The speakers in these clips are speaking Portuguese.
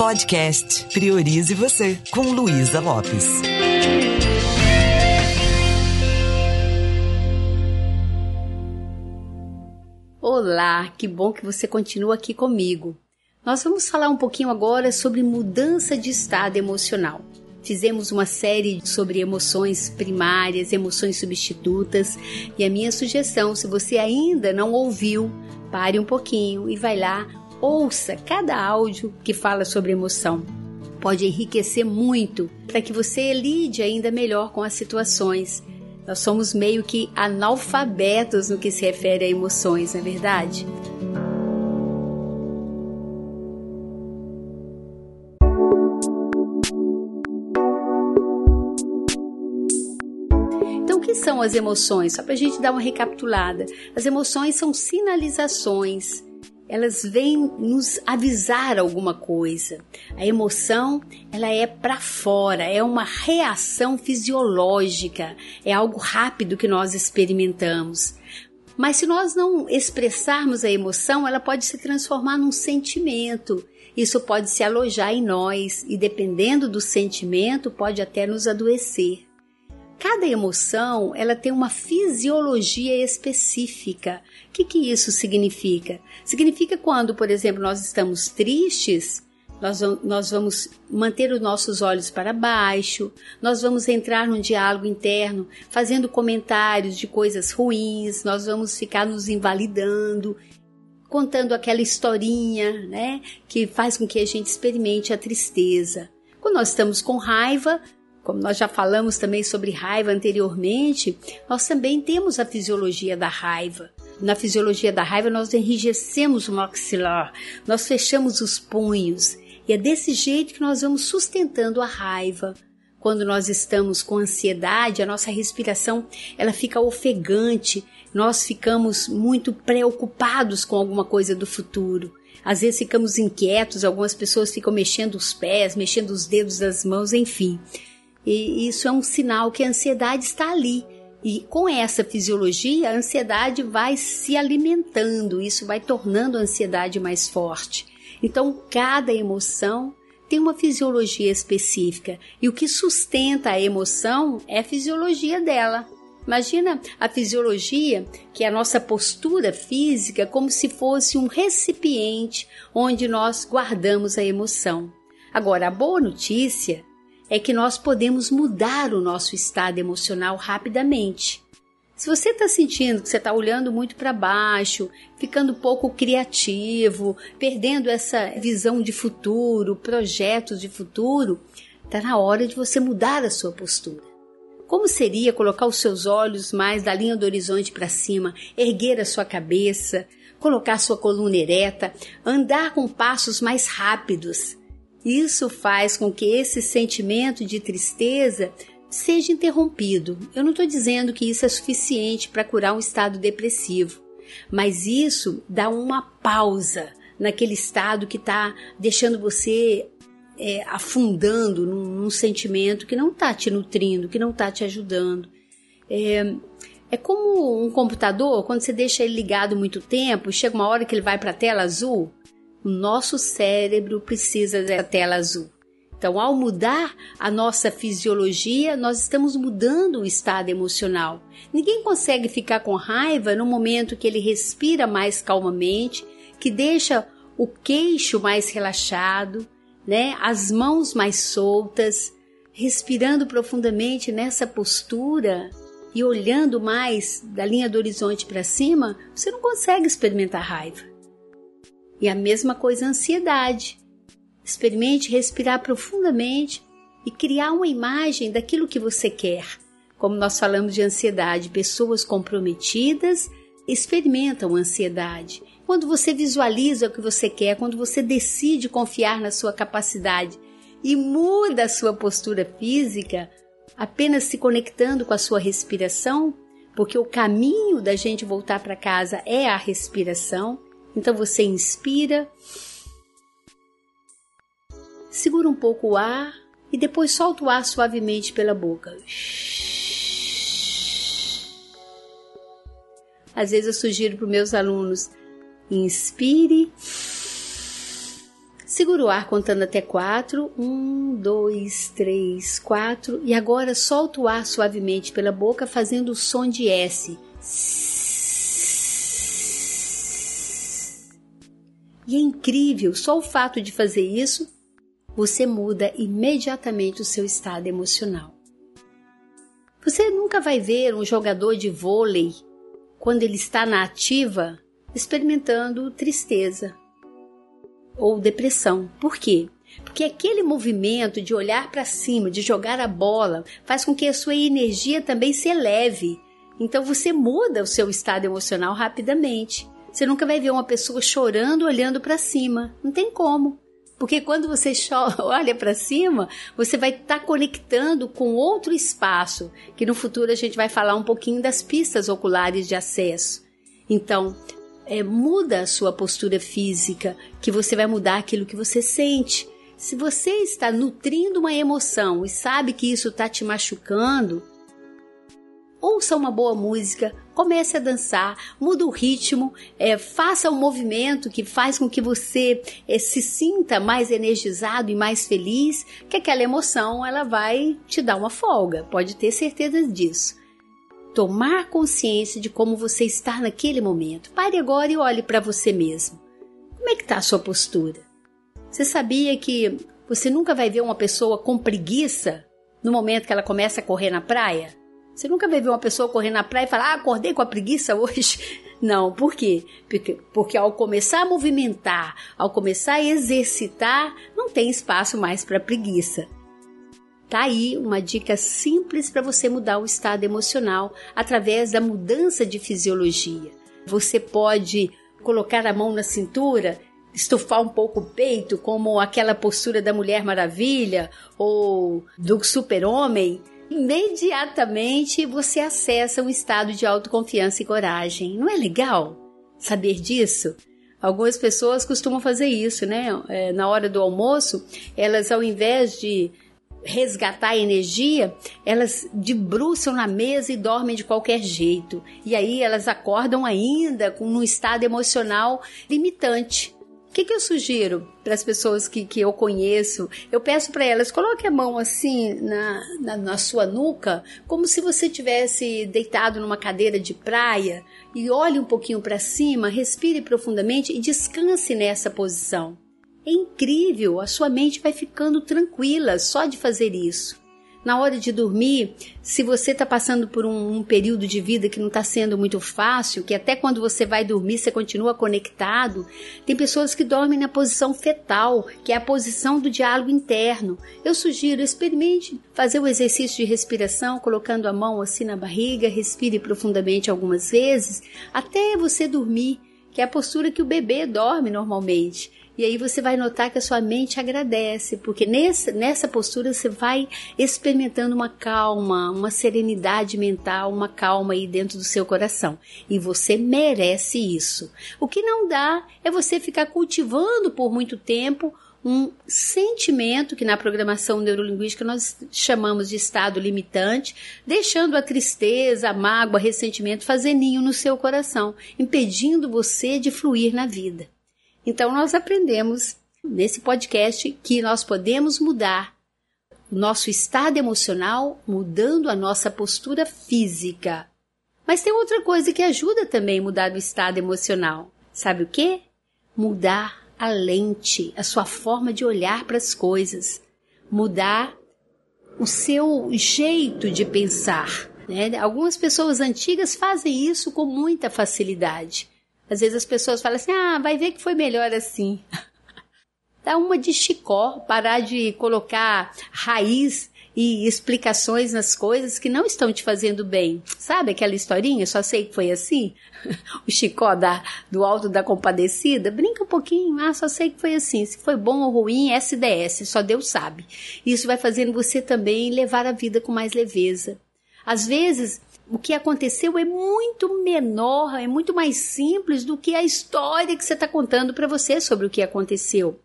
Podcast Priorize Você, com Luísa Lopes. Olá, que bom que você continua aqui comigo. Nós vamos falar um pouquinho agora sobre mudança de estado emocional. Fizemos uma série sobre emoções primárias, emoções substitutas, e a minha sugestão, se você ainda não ouviu, pare um pouquinho e vai lá, ouça cada áudio que fala sobre emoção. Pode enriquecer muito para que você lide ainda melhor com as situações. Nós somos meio que analfabetos no que se refere a emoções, não é verdade? são as emoções? Só para a gente dar uma recapitulada. As emoções são sinalizações. Elas vêm nos avisar alguma coisa. A emoção, ela é para fora, é uma reação fisiológica, é algo rápido que nós experimentamos. Mas se nós não expressarmos a emoção, ela pode se transformar num sentimento. Isso pode se alojar em nós e, dependendo do sentimento, pode até nos adoecer. Cada emoção ela tem uma fisiologia específica. O que, que isso significa? Significa quando, por exemplo, nós estamos tristes, nós, nós vamos manter os nossos olhos para baixo, nós vamos entrar num diálogo interno, fazendo comentários de coisas ruins, nós vamos ficar nos invalidando, contando aquela historinha, né, que faz com que a gente experimente a tristeza. Quando nós estamos com raiva, como nós já falamos também sobre raiva anteriormente, nós também temos a fisiologia da raiva. Na fisiologia da raiva, nós enrijecemos o maxilar, nós fechamos os punhos, e é desse jeito que nós vamos sustentando a raiva. Quando nós estamos com ansiedade, a nossa respiração ela fica ofegante, nós ficamos muito preocupados com alguma coisa do futuro. Às vezes ficamos inquietos, algumas pessoas ficam mexendo os pés, mexendo os dedos das mãos, enfim. E isso é um sinal que a ansiedade está ali. E com essa fisiologia, a ansiedade vai se alimentando, isso vai tornando a ansiedade mais forte. Então, cada emoção tem uma fisiologia específica e o que sustenta a emoção é a fisiologia dela. Imagina a fisiologia, que é a nossa postura física, como se fosse um recipiente onde nós guardamos a emoção. Agora, a boa notícia é que nós podemos mudar o nosso estado emocional rapidamente. Se você está sentindo que você está olhando muito para baixo, ficando pouco criativo, perdendo essa visão de futuro, projetos de futuro, está na hora de você mudar a sua postura. Como seria colocar os seus olhos mais da linha do horizonte para cima, erguer a sua cabeça, colocar sua coluna ereta, andar com passos mais rápidos, isso faz com que esse sentimento de tristeza seja interrompido. Eu não estou dizendo que isso é suficiente para curar um estado depressivo, mas isso dá uma pausa naquele estado que está deixando você é, afundando num, num, sentimento que não está te nutrindo, que não está te ajudando. É, é como um computador, quando você deixa ele ligado muito tempo, chega uma hora que ele vai para a tela azul, o nosso cérebro precisa da tela azul. Então, ao mudar a nossa fisiologia, nós estamos mudando o estado emocional. Ninguém consegue ficar com raiva no momento que ele respira mais calmamente, que deixa o queixo mais relaxado, né? As mãos mais soltas, respirando profundamente nessa postura e olhando mais da linha do horizonte para cima, você não consegue experimentar raiva. E a mesma coisa a ansiedade. Experimente respirar profundamente e criar uma imagem daquilo que você quer. Como nós falamos de ansiedade, pessoas comprometidas experimentam ansiedade. Quando você visualiza o que você quer, quando você decide confiar na sua capacidade e muda a sua postura física, apenas se conectando com a sua respiração, porque o caminho da gente voltar para casa é a respiração então você inspira, segura um pouco o ar e depois solta o ar suavemente pela boca. Às vezes eu sugiro para os meus alunos: inspire, Segura o ar contando até quatro. Um, dois, três, quatro. E agora solta o ar suavemente pela boca, fazendo o som de S. E é incrível, só o fato de fazer isso, você muda imediatamente o seu estado emocional. Você nunca vai ver um jogador de vôlei, quando ele está na ativa, experimentando tristeza ou depressão. Por quê? Porque aquele movimento de olhar para cima, de jogar a bola, faz com que a sua energia também se eleve. Então você muda o seu estado emocional rapidamente. Você nunca vai ver uma pessoa chorando olhando para cima. Não tem como. Porque quando você olha para cima, você vai estar tá conectando com outro espaço, que no futuro a gente vai falar um pouquinho das pistas oculares de acesso. Então, é, muda a sua postura física, que você vai mudar aquilo que você sente. Se você está nutrindo uma emoção e sabe que isso está te machucando, ouça uma boa música, comece a dançar, muda o ritmo, é, faça um movimento que faz com que você é, se sinta mais energizado e mais feliz, que aquela emoção ela vai te dar uma folga, pode ter certeza disso tomar consciência de como você está naquele momento. Pare agora e olhe para você mesmo. Como é que está a sua postura? Você sabia que você nunca vai ver uma pessoa com preguiça no momento que ela começa a correr na praia? Você nunca vai ver uma pessoa correr na praia e falar, ah, acordei com a preguiça hoje. Não, por quê? Porque, porque ao começar a movimentar, ao começar a exercitar, não tem espaço mais para preguiça. Tá aí uma dica simples para você mudar o estado emocional através da mudança de fisiologia. Você pode colocar a mão na cintura, estufar um pouco o peito, como aquela postura da Mulher Maravilha ou do Super-Homem. Imediatamente você acessa um estado de autoconfiança e coragem. Não é legal saber disso? Algumas pessoas costumam fazer isso, né? É, na hora do almoço, elas ao invés de resgatar energia, elas debruçam na mesa e dormem de qualquer jeito. E aí elas acordam ainda com um estado emocional limitante. O que, que eu sugiro para as pessoas que, que eu conheço? Eu peço para elas, coloque a mão assim na, na, na sua nuca, como se você tivesse deitado numa cadeira de praia e olhe um pouquinho para cima, respire profundamente e descanse nessa posição. É incrível, a sua mente vai ficando tranquila só de fazer isso. Na hora de dormir, se você está passando por um, um, período de vida que não está sendo muito fácil, que até quando você vai dormir você continua conectado, tem pessoas que dormem na posição fetal, que é a posição do diálogo interno. Eu sugiro, experimente fazer o exercício de respiração, colocando a mão assim na barriga, respire profundamente algumas vezes, até você dormir, que é a postura que o bebê dorme normalmente. E aí você vai notar que a sua mente agradece, porque nessa, nessa postura você vai experimentando uma calma, uma serenidade mental, uma calma aí dentro do seu coração. E você merece isso. O que não dá é você ficar cultivando por muito tempo um sentimento que na programação neurolinguística nós chamamos de estado limitante, deixando a tristeza, a mágoa, ressentimento fazer ninho no seu coração, impedindo você de fluir na vida. Então, nós aprendemos nesse podcast que nós podemos mudar o nosso estado emocional mudando a nossa postura física. Mas tem outra coisa que ajuda também a mudar o estado emocional. Sabe o que? Mudar a lente, a sua forma de olhar para as coisas. Mudar o seu jeito de pensar. Né? Algumas pessoas antigas fazem isso com muita facilidade. Às vezes as pessoas falam assim: ah, vai ver que foi melhor assim. Dá uma de chicó, parar de colocar raiz e explicações nas coisas que não estão te fazendo bem. Sabe aquela historinha? Só sei que foi assim. o chicó da, do alto da compadecida. Brinca um pouquinho. Ah, só sei que foi assim. Se foi bom ou ruim, SDS. Só Deus sabe. Isso vai fazendo você também levar a vida com mais leveza. Às vezes, o que aconteceu é muito menor, é muito mais simples do que a história que você está contando para você sobre o que aconteceu.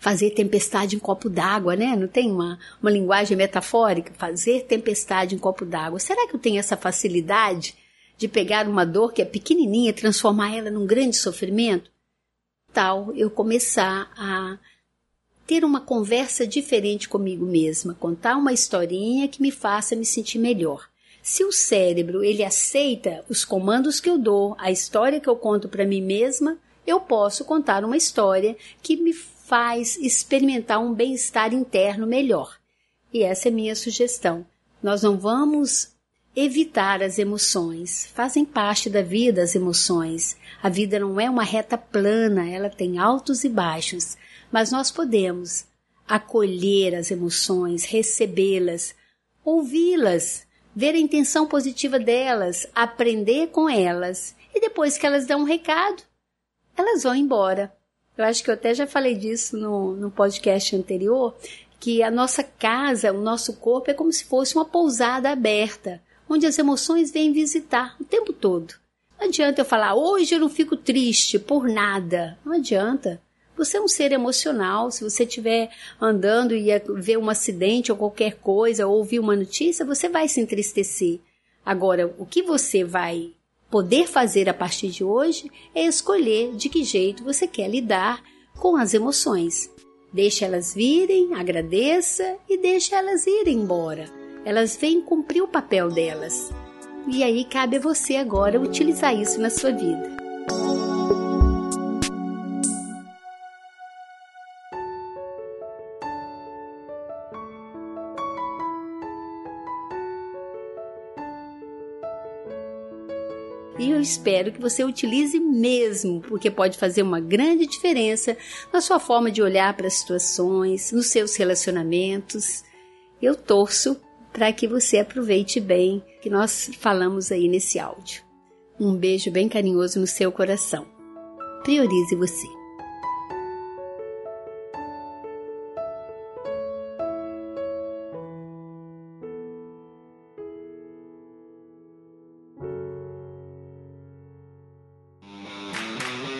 Fazer tempestade em copo d'água, né? Não tem uma, uma linguagem metafórica? Fazer tempestade em copo d'água. Será que eu tenho essa facilidade de pegar uma dor que é pequenininha e transformar ela num grande sofrimento? Tal eu começar a ter uma conversa diferente comigo mesma, contar uma historinha que me faça me sentir melhor. Se o cérebro ele aceita os comandos que eu dou, a história que eu conto para mim mesma, eu posso contar uma história que me faz experimentar um bem-estar interno melhor. E essa é minha sugestão. Nós não vamos evitar as emoções. Fazem parte da vida as emoções. A vida não é uma reta plana, ela tem altos e baixos, mas nós podemos acolher as emoções, recebê-las, ouvi-las, ver a intenção positiva delas, aprender com elas e depois que elas dão um recado, elas vão embora. Eu acho que eu até já falei disso no, no podcast anterior, que a nossa casa, o nosso corpo é como se fosse uma pousada aberta, onde as emoções vêm visitar o tempo todo. Não adianta eu falar, hoje eu não fico triste por nada. Não adianta. Você é um ser emocional. Se você estiver andando e ver um acidente ou qualquer coisa, ou ouvir uma notícia, você vai se entristecer. Agora, o que você vai poder fazer a partir de hoje é escolher de que jeito você quer lidar com as emoções. Deixe elas virem, agradeça e deixe elas irem embora. Elas vêm cumprir o papel delas. E aí cabe a você agora utilizar isso na sua vida. E eu espero que você utilize mesmo, porque pode fazer uma grande diferença na sua forma de olhar para as situações, nos seus relacionamentos. Eu torço para que você aproveite bem que nós falamos aí nesse áudio. Um beijo bem carinhoso no seu coração. Priorize você.